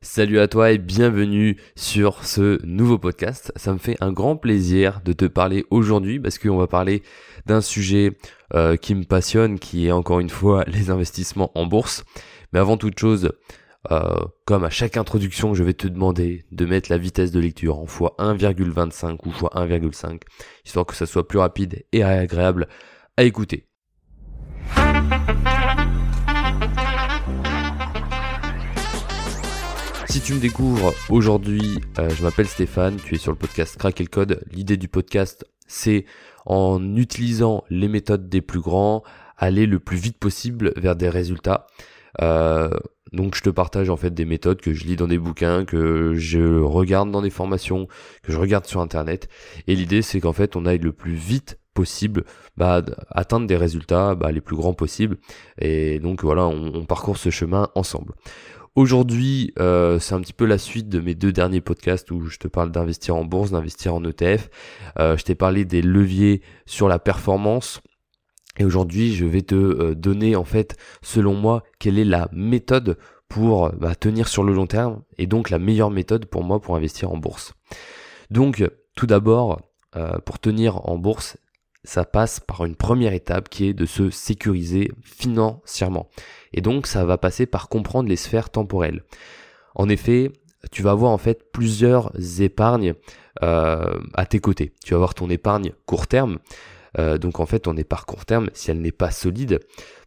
Salut à toi et bienvenue sur ce nouveau podcast. Ça me fait un grand plaisir de te parler aujourd'hui parce qu'on va parler d'un sujet euh, qui me passionne, qui est encore une fois les investissements en bourse. Mais avant toute chose, euh, comme à chaque introduction, je vais te demander de mettre la vitesse de lecture en x1,25 ou x1,5, histoire que ça soit plus rapide et agréable à écouter. Si tu me découvres aujourd'hui, euh, je m'appelle Stéphane, tu es sur le podcast Craquer le code. L'idée du podcast, c'est en utilisant les méthodes des plus grands, aller le plus vite possible vers des résultats. Euh, donc je te partage en fait des méthodes que je lis dans des bouquins, que je regarde dans des formations, que je regarde sur internet. Et l'idée c'est qu'en fait on aille le plus vite possible bah, atteindre des résultats bah, les plus grands possibles. Et donc voilà, on parcourt ce chemin ensemble. Aujourd'hui, euh, c'est un petit peu la suite de mes deux derniers podcasts où je te parle d'investir en bourse, d'investir en ETF. Euh, je t'ai parlé des leviers sur la performance. Et aujourd'hui, je vais te euh, donner en fait, selon moi, quelle est la méthode pour bah, tenir sur le long terme et donc la meilleure méthode pour moi pour investir en bourse. Donc, tout d'abord, pour tenir en bourse, ça passe par une première étape qui est de se sécuriser financièrement. Et donc ça va passer par comprendre les sphères temporelles. En effet, tu vas avoir en fait plusieurs épargnes euh, à tes côtés. Tu vas avoir ton épargne court terme. Euh, donc en fait, ton épargne court terme, si elle n'est pas solide,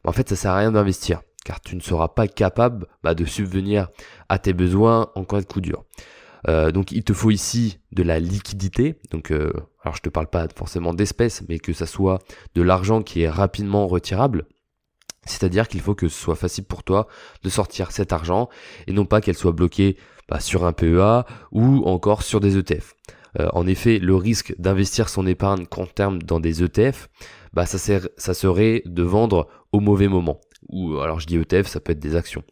en fait, ça sert à rien d'investir, car tu ne seras pas capable bah, de subvenir à tes besoins en cas de coup dur. Euh, donc il te faut ici de la liquidité. Donc alors je te parle pas forcément d'espèces, mais que ça soit de l'argent qui est rapidement retirable. C'est-à-dire qu'il faut que ce soit facile pour toi de sortir cet argent et non pas qu'elle soit bloquée bah, sur un PEA ou encore sur des ETF. Euh, en effet, le risque d'investir son épargne court terme dans des ETF, bah, ça, ça serait de vendre au mauvais moment. Ou alors je dis ETF, ça peut être des actions.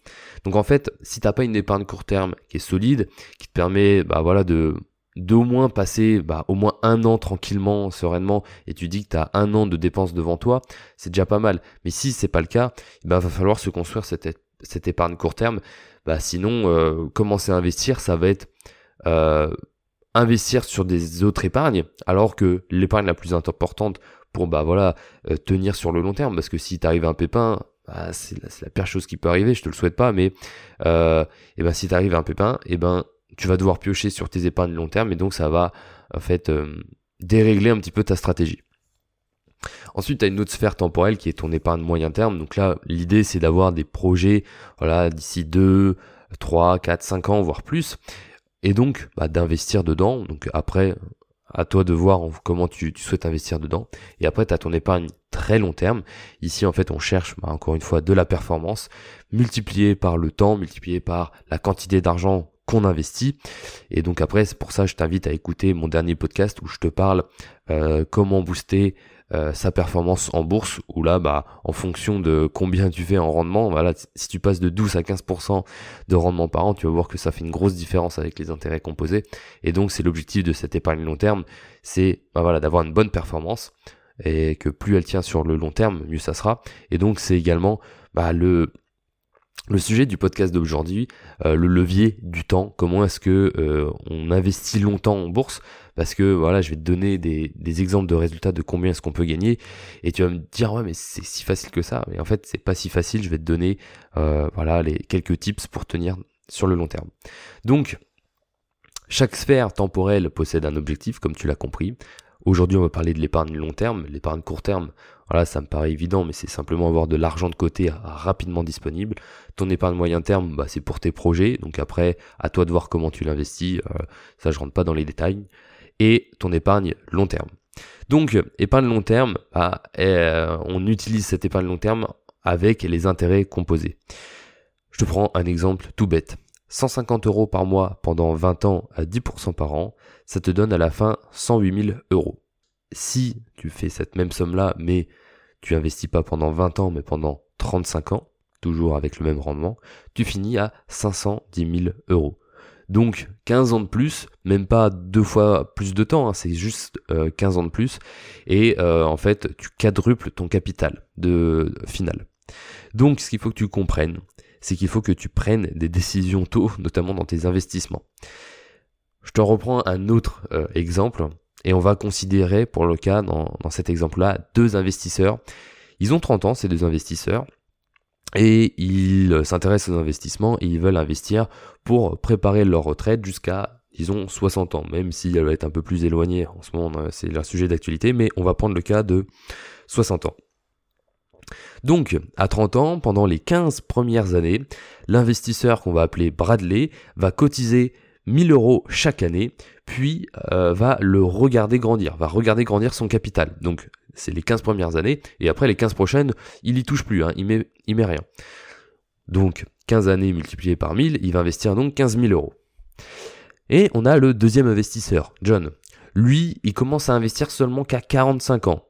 Donc en fait, si t'as pas une épargne court terme qui est solide, qui te permet bah, voilà, de d'au moins passer bah, au moins un an tranquillement, sereinement, et tu dis que tu as un an de dépenses devant toi, c'est déjà pas mal. Mais si c'est pas le cas, il ben, va falloir se construire cette, cette épargne court terme. Bah, sinon, euh, commencer à investir, ça va être euh, investir sur des autres épargnes, alors que l'épargne la plus importante pour bah voilà euh, tenir sur le long terme, parce que si t'arrives un pépin, bah, c'est la, pire chose qui peut arriver, je te le souhaite pas, mais et eh ben si t'arrives un pépin, et ben tu vas devoir piocher sur tes épargnes long terme et donc ça va en fait euh, dérégler un petit peu ta stratégie. Ensuite, tu as une autre sphère temporelle qui est ton épargne moyen terme. Donc là, l'idée c'est d'avoir des projets voilà, d'ici 2, 3, 4, 5 ans, voire plus. Et donc bah, d'investir dedans. Donc après, à toi de voir comment tu, souhaites investir dedans. Et après, tu as ton épargne très long terme. Ici, en fait, on cherche, bah, encore une fois, de la performance multipliée par le temps, multipliée par la quantité d'argent qu'on investit. Et donc après, c'est pour ça je t'invite à écouter mon dernier podcast où je te parle euh, comment booster euh, sa performance en bourse, où là, bah, en fonction de combien tu fais en rendement, voilà, si tu passes de 12 à 15% de rendement par an, tu vas voir que ça fait une grosse différence avec les intérêts composés. Et donc, c'est l'objectif de cette épargne long terme, c'est bah, voilà, d'avoir une bonne performance et que plus elle tient sur le long terme, mieux ça sera. Et donc, c'est également bah, le le sujet du podcast d'aujourd'hui, euh, le levier du temps, comment est-ce que euh, on investit longtemps en bourse? Parce que voilà, je vais te donner des, exemples de résultats de combien est-ce qu'on peut gagner, et tu vas me dire ouais mais c'est si facile que ça. Mais en fait c'est pas si facile. Je vais te donner euh, voilà les quelques tips pour tenir sur le long terme. Donc chaque sphère temporelle possède un objectif, comme tu l'as compris. Aujourd'hui, on va parler de l'épargne long terme. L'épargne court terme, voilà, ça me paraît évident, mais c'est simplement avoir de l'argent de côté rapidement disponible. Ton épargne moyen terme, bah, c'est pour tes projets. Donc après, à toi de voir comment tu l'investis. Euh, ça, je rentre pas dans les détails. Et ton épargne long terme. Donc, épargne long terme, bah, euh, on utilise cette épargne long terme avec les intérêts composés. Je te prends un exemple tout bête. 150 euros par mois pendant 20 ans à 10% par an, ça te donne à la fin 108 000 euros. Si tu fais cette même somme-là, mais tu investis pas pendant 20 ans, mais pendant 35 ans, toujours avec le même rendement, tu finis à 510 000 euros. Donc 15 ans de plus, même pas deux fois plus de temps, hein, c'est juste 15 euh, ans de plus, et euh, en fait tu quadruples ton capital de final. Donc ce qu'il faut que tu comprennes, c'est qu'il faut que tu prennes des décisions tôt, notamment dans tes investissements. Je te reprends un autre euh, exemple et on va considérer pour le cas dans, dans cet exemple-là deux investisseurs. Ils ont 30 ans, ces deux investisseurs, et ils s'intéressent aux investissements et ils veulent investir pour préparer leur retraite jusqu'à disons 60 ans, même si elle va être un peu plus éloignée en ce moment, c'est un sujet d'actualité, mais on va prendre le cas de 60 ans. Donc, à 30 ans, pendant les 15 premières années, l'investisseur qu'on va appeler Bradley va cotiser 1000 euros chaque année, puis euh, va le regarder grandir, va regarder grandir son capital. Donc, c'est les 15 premières années, et après les 15 prochaines, il y touche plus, hein, il, met, il met rien. Donc, 15 années multipliées par 1000, il va investir donc 15 000 euros. Et on a le deuxième investisseur, John. Lui, il commence à investir seulement qu'à 45 ans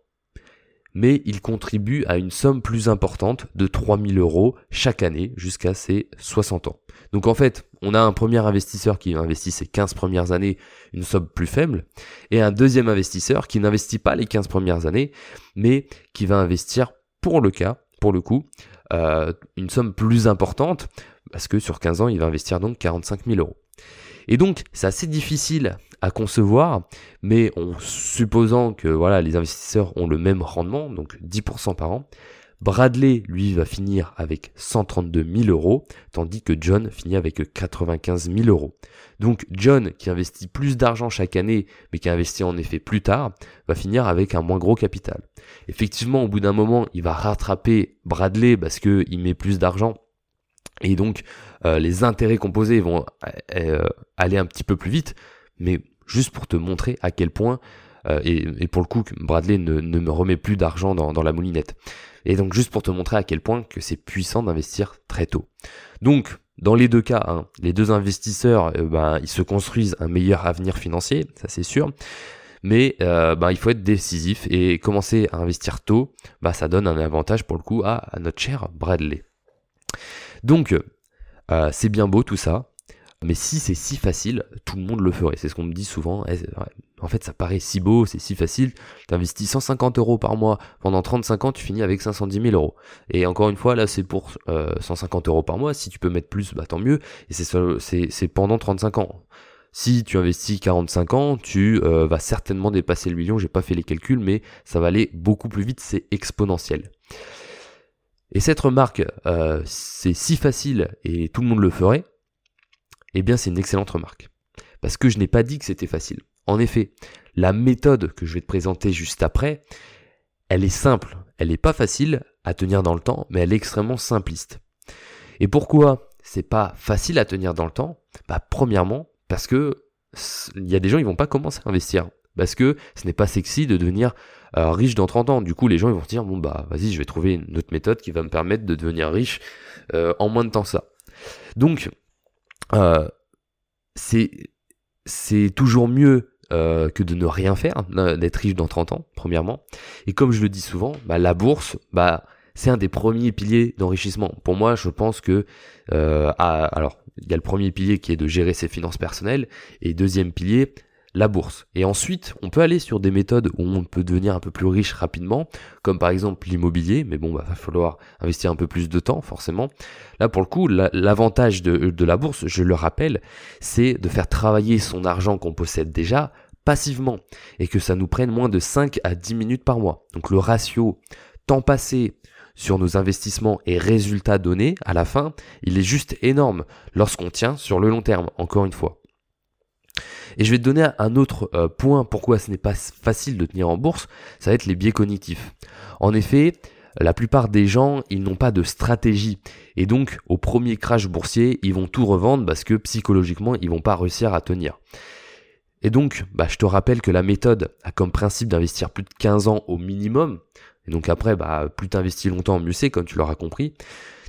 mais il contribue à une somme plus importante de 3000 euros chaque année jusqu'à ses 60 ans. Donc en fait, on a un premier investisseur qui investit ses 15 premières années une somme plus faible, et un deuxième investisseur qui n'investit pas les 15 premières années, mais qui va investir pour le cas, pour le coup, euh, une somme plus importante, parce que sur 15 ans, il va investir donc 45 000 euros. Et donc, c'est assez difficile à concevoir, mais en supposant que voilà, les investisseurs ont le même rendement, donc 10% par an, Bradley, lui, va finir avec 132 000 euros, tandis que John finit avec 95 000 euros. Donc John, qui investit plus d'argent chaque année, mais qui investit en effet plus tard, va finir avec un moins gros capital. Effectivement, au bout d'un moment, il va rattraper Bradley parce qu'il met plus d'argent. Et donc, euh, les intérêts composés vont euh, aller un petit peu plus vite, mais juste pour te montrer à quel point, euh, et, pour le coup, Bradley ne, me remet plus d'argent dans, la moulinette. Et donc juste pour te montrer à quel point que c'est puissant d'investir très tôt. Donc, dans les deux cas, hein, les deux investisseurs, euh, ben, ils se construisent un meilleur avenir financier, ça c'est sûr. Mais euh, ben, il faut être décisif et commencer à investir tôt, ben, ça donne un avantage pour le coup à, à notre cher Bradley. Donc, c'est bien beau tout ça, mais si c'est si facile, tout le monde le ferait. C'est ce qu'on me dit souvent. Eh, en fait, ça paraît si beau, c'est si facile. Tu investis 150 euros par mois pendant 35 ans, tu finis avec 510 000 euros. Et encore une fois, là, c'est pour 150 euh, euros par mois. Si tu peux mettre plus, bah tant mieux. Et c'est pendant 35 ans. Si tu investis 45 ans, tu euh, vas certainement dépasser le million. J'ai pas fait les calculs, mais ça va aller beaucoup plus vite. C'est exponentiel. Et cette remarque, euh, c'est si facile et tout le monde le ferait eh bien c'est une excellente remarque. Parce que je n'ai pas dit que c'était facile. En effet, la méthode que je vais te présenter juste après, elle est simple, elle n'est pas facile à tenir dans le temps, mais elle est extrêmement simpliste. Et pourquoi c'est pas facile à tenir dans le temps? Bah premièrement, parce que il y a des gens qui vont pas commencer à investir. Parce que ce n'est pas sexy de devenir euh, riche dans 30 ans. Du coup, les gens ils vont se dire bon bah vas-y, je vais trouver une autre méthode qui va me permettre de devenir riche euh, en moins de temps ça. Donc euh, c'est toujours mieux euh, que de ne rien faire, d'être riche dans 30 ans, premièrement. Et comme je le dis souvent, bah, la bourse, bah, c'est un des premiers piliers d'enrichissement. Pour moi, je pense que, euh, alors, il y a le premier pilier qui est de gérer ses finances personnelles, et deuxième pilier, la bourse. Et ensuite, on peut aller sur des méthodes où on peut devenir un peu plus riche rapidement, comme par exemple l'immobilier, mais bon, bah, va falloir investir un peu plus de temps, forcément. Là, pour le coup, l'avantage de, de la bourse, je le rappelle, c'est de faire travailler son argent qu'on possède déjà passivement, et que ça nous prenne moins de 5 à 10 minutes par mois. Donc le ratio temps passé sur nos investissements et résultats donnés à la fin, il est juste énorme lorsqu'on tient sur le long terme, encore une fois. Et je vais te donner un autre euh, point pourquoi ce n'est pas facile de tenir en bourse, ça va être les biais cognitifs. En effet, la plupart des gens, ils n'ont pas de stratégie. Et donc, au premier crash boursier, ils vont tout revendre parce que psychologiquement, ils vont pas réussir à tenir. Et donc, bah, je te rappelle que la méthode a comme principe d'investir plus de 15 ans au minimum. Et donc après, bah, plus tu investis longtemps, mieux c'est, comme tu l'auras compris.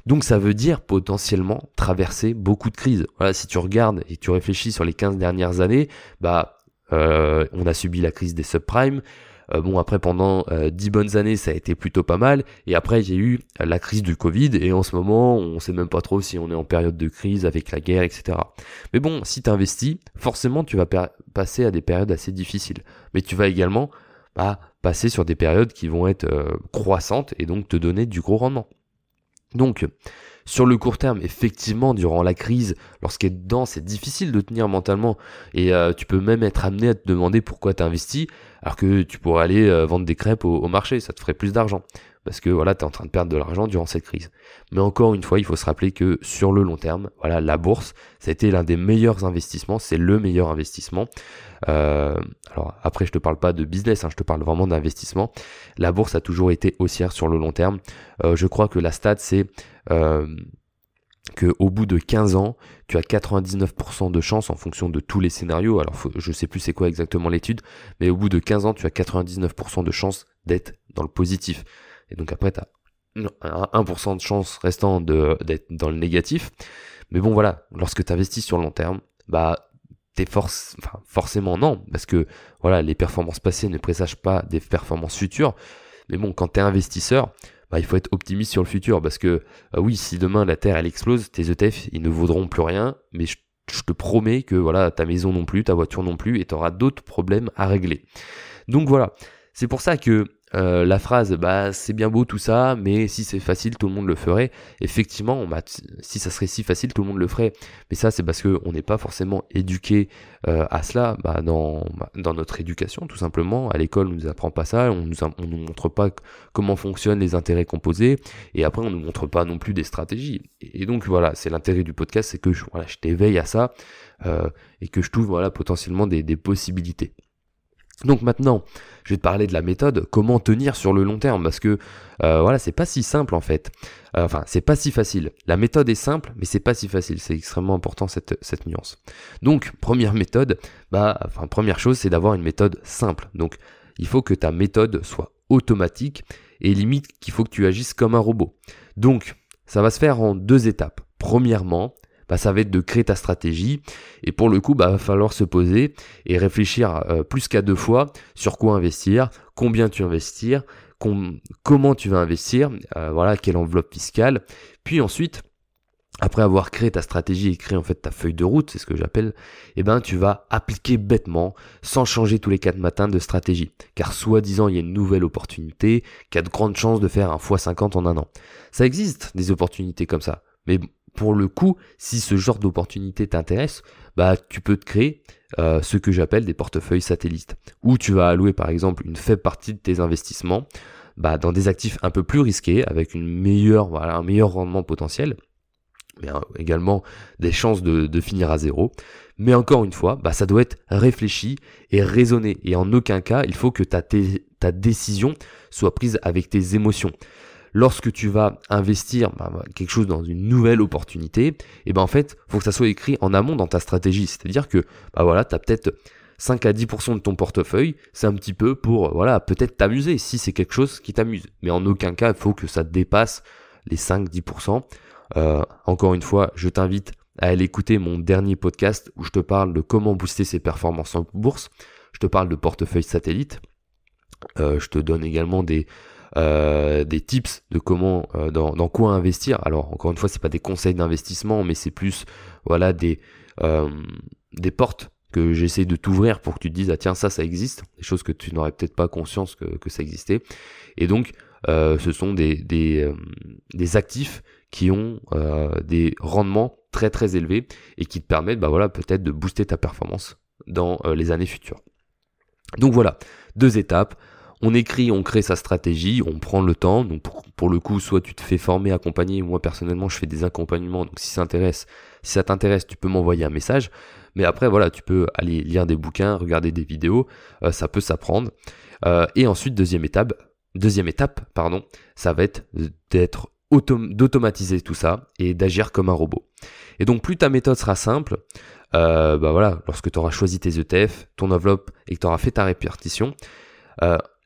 Donc ça veut dire potentiellement traverser beaucoup de crises. Voilà, si tu regardes et tu réfléchis sur les 15 dernières années, bah euh, on a subi la crise des subprimes. Euh, bon après pendant euh, 10 bonnes années ça a été plutôt pas mal et après a eu la crise du Covid et en ce moment on sait même pas trop si on est en période de crise avec la guerre etc. Mais bon si tu investis forcément tu vas passer à des périodes assez difficiles mais tu vas également bah, passer sur des périodes qui vont être euh, croissantes et donc te donner du gros rendement. Donc, Sur le court terme, effectivement, durant la crise, lorsqu'elle est dedans, c'est difficile de tenir mentalement. Et euh, tu peux même être amené à te demander pourquoi tu investi, alors que tu pourrais aller euh, vendre des crêpes au, marché, ça te ferait plus d'argent. Parce que voilà, tu es en train de perdre de l'argent durant cette crise. Mais encore une fois, il faut se rappeler que sur le long terme, voilà, la bourse, ça a été l'un des meilleurs investissements, c'est le meilleur investissement. Euh, alors après, je te parle pas de business, hein, je te parle vraiment d'investissement. La bourse a toujours été haussière sur le long terme. Euh, je crois que la stat, c'est euh, qu'au bout de 15 ans, tu as 99% de chance en fonction de tous les scénarios. Alors, je sais plus c'est quoi exactement l'étude, mais au bout de 15 ans, tu as 99% de chance d'être dans le positif. Et donc après, tu as 1% de chance restant d'être dans le négatif. Mais bon, voilà, lorsque tu investis sur le long terme, bah, t'es force, enfin, forcément non, parce que voilà, les performances passées ne présagent pas des performances futures. Mais bon, quand t'es investisseur, bah, il faut être optimiste sur le futur, parce que euh, oui, si demain la Terre elle explose, tes ETF ils ne vaudront plus rien, mais je, te promets que voilà, ta maison non plus, ta voiture non plus, et t'auras d'autres problèmes à régler. Donc voilà, c'est pour ça que euh, la phrase bah c'est bien beau tout ça mais si c'est facile tout le monde le ferait. Effectivement si ça serait si facile tout le monde le ferait. Mais ça c'est parce que on n'est pas forcément éduqué euh, à cela. Bah, dans, bah, dans notre éducation tout simplement. À l'école on nous apprend pas ça. On nous nous montre pas comment fonctionnent les intérêts composés. Et après on nous montre pas non plus des stratégies. Et, donc voilà c'est l'intérêt du podcast c'est que je, voilà, je t'éveille à ça euh, et que je trouve voilà potentiellement des possibilités donc maintenant, je vais te parler de la méthode, comment tenir sur le long terme, parce que euh, voilà, c'est pas si simple en fait. Euh, enfin, c'est pas si facile. La méthode est simple, mais c'est pas si facile. C'est extrêmement important cette, cette nuance. Donc, première méthode, bah, enfin, première chose, c'est d'avoir une méthode simple. Donc, il faut que ta méthode soit automatique et limite qu'il faut que tu agisses comme un robot. Donc, ça va se faire en deux étapes. Premièrement, bah, ça va être de créer ta stratégie. Et pour le coup, bah, va falloir se poser et réfléchir euh, plus qu'à deux fois sur quoi investir, combien tu investir, comment tu vas investir, euh, voilà, quelle enveloppe fiscale. Puis ensuite, après avoir créé ta stratégie et créé en fait ta feuille de route, c'est ce que j'appelle, eh ben tu vas appliquer bêtement, sans changer tous les quatre matins de stratégie. Car soi-disant il y a une nouvelle opportunité, qui a de grandes chances de faire un x50 en un an. Ça existe des opportunités comme ça. Mais pour le coup, si ce genre d'opportunité t'intéresse, bah tu peux te créer euh, ce que j'appelle des portefeuilles satellites, où tu vas allouer par exemple une faible partie de tes investissements bah, dans des actifs un peu plus risqués, avec un meilleur rendement potentiel, mais hein, également des chances de, finir à zéro. Mais encore une fois, bah, ça doit être réfléchi et raisonné. Et en aucun cas, il faut que ta décision soit prise avec tes émotions lorsque tu vas investir bah, quelque chose dans une nouvelle opportunité, et eh ben en fait, faut que ça soit écrit en amont dans ta stratégie. C'est-à-dire que bah voilà, tu as peut-être 5 à 10% de ton portefeuille, c'est un petit peu pour voilà, peut-être t'amuser si c'est quelque chose qui t'amuse. Mais en aucun cas, il faut que ça dépasse les 5-10%. Euh, encore une fois, je t'invite à aller écouter mon dernier podcast où je te parle de comment booster ses performances en bourse. Je te parle de portefeuille satellite. Euh, je te donne également des, euh, des tips de comment, euh, dans, quoi investir. Alors encore une fois, c'est pas des conseils d'investissement, mais c'est plus voilà des euh, des portes que j'essaie de t'ouvrir pour que tu te dises ah tiens ça ça existe, des choses que tu n'aurais peut-être pas conscience que, que ça existait. Et donc ce sont des des, des actifs qui ont des rendements très très élevés et qui te permettent bah voilà peut-être de booster ta performance dans les années futures. Donc voilà, deux étapes on écrit, on crée sa stratégie, on prend le temps. Donc pour, le coup, soit tu te fais former, accompagner. Moi personnellement, je fais des accompagnements. Donc si ça t'intéresse, si ça t'intéresse, tu peux m'envoyer un message. Mais après, voilà, tu peux aller lire des bouquins, regarder des vidéos. Euh, ça peut s'apprendre. Euh, et ensuite, deuxième étape, deuxième étape, pardon, ça va être d'être d'automatiser tout ça et d'agir comme un robot. Et donc plus ta méthode sera simple, euh, bah voilà, lorsque tu auras choisi tes ETF, ton enveloppe et que tu auras fait ta répartition,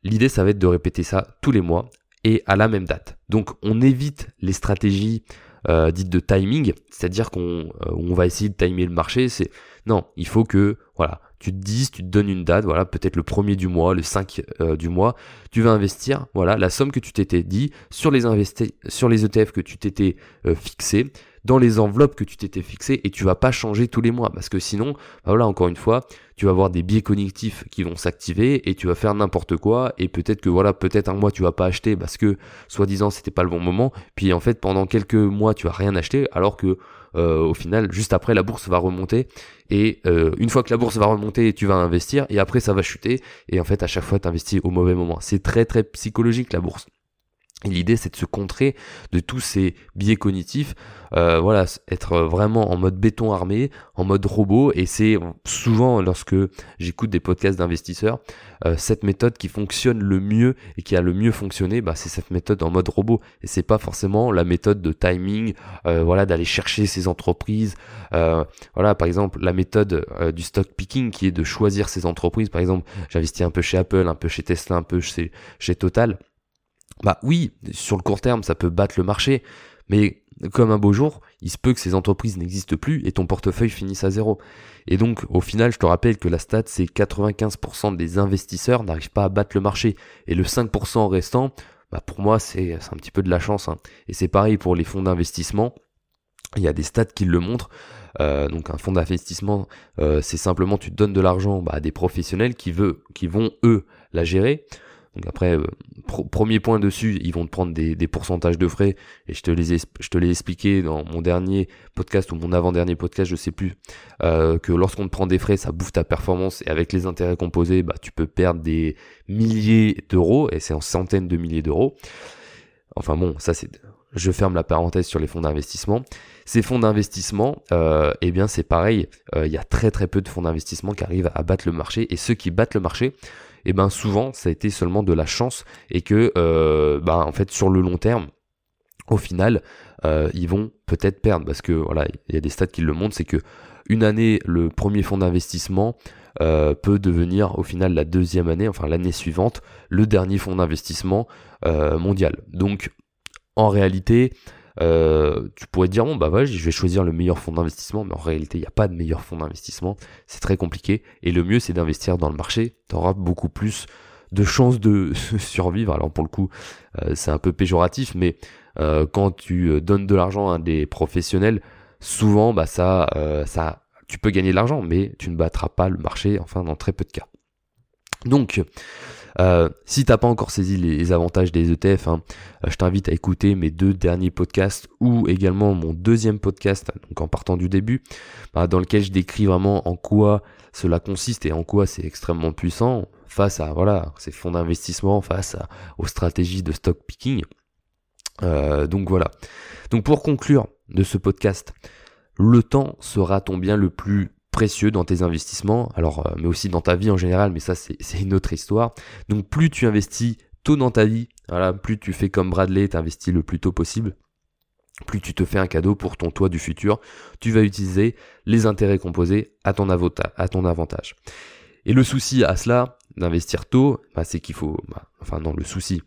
L'idée, ça va être de répéter ça tous les mois et à la même date. Donc, on évite les stratégies euh, dites de timing, c'est-à-dire qu'on euh, va essayer de timer le marché. C'est non, il faut que voilà, tu te dises, tu te donnes une date, voilà, peut-être le premier du mois, le 5 euh, du mois, tu vas investir, voilà, la somme que tu t'étais dit sur les sur les ETF que tu t'étais euh, fixé, dans les enveloppes que tu t'étais fixé et tu vas pas changer tous les mois parce que sinon, bah voilà, encore une fois, tu vas avoir des biais cognitifs qui vont s'activer et tu vas faire n'importe quoi et peut-être que voilà, peut-être un mois tu vas pas acheter parce que soi-disant c'était pas le bon moment, puis en fait pendant quelques mois tu vas rien acheter alors que euh, au final, juste après, la bourse va remonter. Et euh, une fois que la bourse va remonter, tu vas investir. Et après, ça va chuter. Et en fait, à chaque fois, tu investis au mauvais moment. C'est très, très psychologique, la bourse. L'idée, c'est de se contrer de tous ces biais cognitifs, euh, voilà, être vraiment en mode béton armé, en mode robot. Et c'est souvent lorsque j'écoute des podcasts d'investisseurs, euh, cette méthode qui fonctionne le mieux et qui a le mieux fonctionné, bah, c'est cette méthode en mode robot. Et c'est pas forcément la méthode de timing, euh, voilà, d'aller chercher ces entreprises. voilà, par exemple, la méthode du stock picking qui est de choisir ces entreprises. Par exemple, j'investis un peu chez Apple, un peu chez Tesla, un peu chez Total. Bah oui, sur le court terme, ça peut battre le marché, mais comme un beau jour, il se peut que ces entreprises n'existent plus et ton portefeuille finisse à zéro. Et donc, au final, je te rappelle que la stat, c'est 95% des investisseurs n'arrivent pas à battre le marché. Et le 5% restant, bah pour moi, c'est un petit peu de la chance. Hein. Et c'est pareil pour les fonds d'investissement. Il y a des stats qui le montrent. Euh, donc un fonds d'investissement, euh, c'est simplement tu donnes de l'argent bah, à des professionnels qui, veut, qui vont, eux, la gérer. Donc après, euh, premier point dessus, ils vont te prendre des, pourcentages de frais, et je te les je te l'ai expliqué dans mon dernier podcast ou mon avant-dernier podcast, je sais plus, euh, que lorsqu'on te prend des frais, ça bouffe ta performance, et avec les intérêts composés, bah tu peux perdre des milliers d'euros, et c'est en centaines de milliers d'euros. Enfin bon, ça c'est, je ferme la parenthèse sur les fonds d'investissement. Ces fonds d'investissement, euh, eh bien c'est pareil, il y a très très peu de fonds d'investissement qui arrivent à battre le marché, et ceux qui battent le marché, et ben souvent ça a été seulement de la chance et que euh, ben, en fait sur le long terme au final euh, ils vont peut-être perdre. Parce que voilà il y a des stats qui le montrent c'est que une année le premier fonds d'investissement euh, peut devenir au final la deuxième année enfin l'année suivante le dernier fonds d'investissement mondial. Donc en réalité euh, tu pourrais dire bon bah ouais, je vais choisir le meilleur fonds d'investissement, mais en réalité il n'y a pas de meilleur fonds d'investissement, c'est très compliqué. Et le mieux c'est d'investir dans le marché, tu auras beaucoup plus de chances de survivre. Alors pour le coup euh, c'est un peu péjoratif, mais euh, quand tu donnes de l'argent à des professionnels, souvent bah ça, ça tu peux gagner de l'argent, mais tu ne battras pas le marché, enfin dans très peu de cas. Donc euh, si t'as pas encore saisi les, avantages des ETF, hein, euh, je t'invite à écouter mes deux derniers podcasts ou également mon deuxième podcast, donc en partant du début, bah, dans lequel je décris vraiment en quoi cela consiste et en quoi c'est extrêmement puissant face à voilà ces fonds d'investissement, face aux stratégies de stock picking. Euh, donc voilà. Donc pour conclure de ce podcast, le temps sera ton bien le plus précieux dans tes investissements, alors euh, mais aussi dans ta vie en général, mais ça c'est une autre histoire. Donc plus tu investis tôt dans ta vie, voilà, plus tu fais comme Bradley, t'investis le plus tôt possible, plus tu te fais un cadeau pour ton toit du futur, tu vas utiliser les intérêts composés à ton, avantage. Et le souci à cela, d'investir tôt, bah, c'est qu'il faut, bah, enfin non, le souci,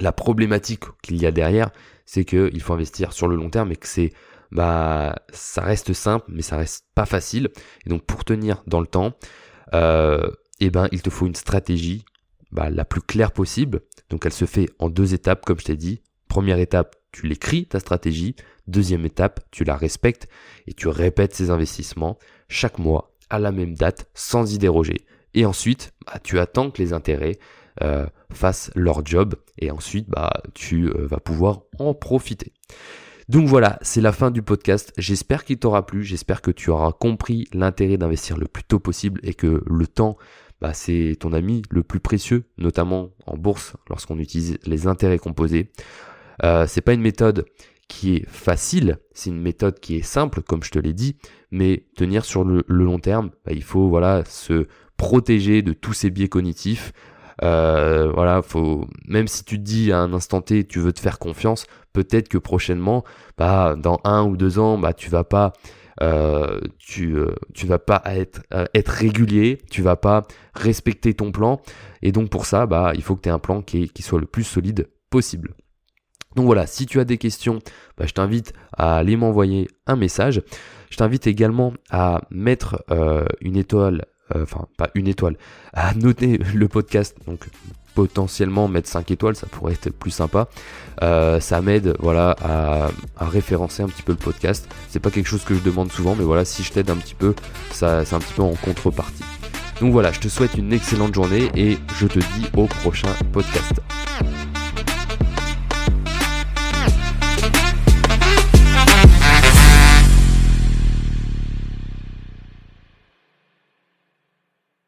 la problématique qu'il y a derrière, c'est qu'il faut investir sur le long terme et que c'est bah ça reste simple, mais ça reste pas facile. Et donc pour tenir dans le temps, euh, eh ben il te faut une stratégie bah, la plus claire possible. Donc elle se fait en deux étapes, comme je t'ai dit. Première étape, tu l'écris ta stratégie. Deuxième étape, tu la respectes et tu répètes ces investissements chaque mois à la même date sans y déroger. Et ensuite, bah, tu attends que les intérêts euh, fassent leur job et ensuite bah, tu euh, vas pouvoir en profiter. Donc voilà, c'est la fin du podcast. J'espère qu'il t'aura plu, j'espère que tu auras compris l'intérêt d'investir le plus tôt possible et que le temps, bah, c'est ton ami le plus précieux, notamment en bourse lorsqu'on utilise les intérêts composés. Euh, c'est pas une méthode qui est facile, c'est une méthode qui est simple, comme je te l'ai dit, mais tenir sur le, long terme, bah, il faut voilà se protéger de tous ces biais cognitifs, euh, voilà, faut même si tu te dis à un instant T tu veux te faire confiance, peut-être que prochainement, bah dans un ou deux ans, bah tu vas pas euh, tu, euh, tu vas pas être, régulier, tu vas pas respecter ton plan. Et donc pour ça, bah, il faut que tu aies un plan qui, qui soit le plus solide possible. Donc voilà, si tu as des questions, bah, je t'invite à aller m'envoyer un message. Je t'invite également à mettre une étoile enfin pas une étoile, à noter le podcast, donc potentiellement mettre 5 étoiles, ça pourrait être plus sympa. Euh, ça m'aide voilà à, référencer un petit peu le podcast. C'est pas quelque chose que je demande souvent, mais voilà, si je t'aide un petit peu, ça c'est un petit peu en contrepartie. Donc voilà, je te souhaite une excellente journée et je te dis au prochain podcast.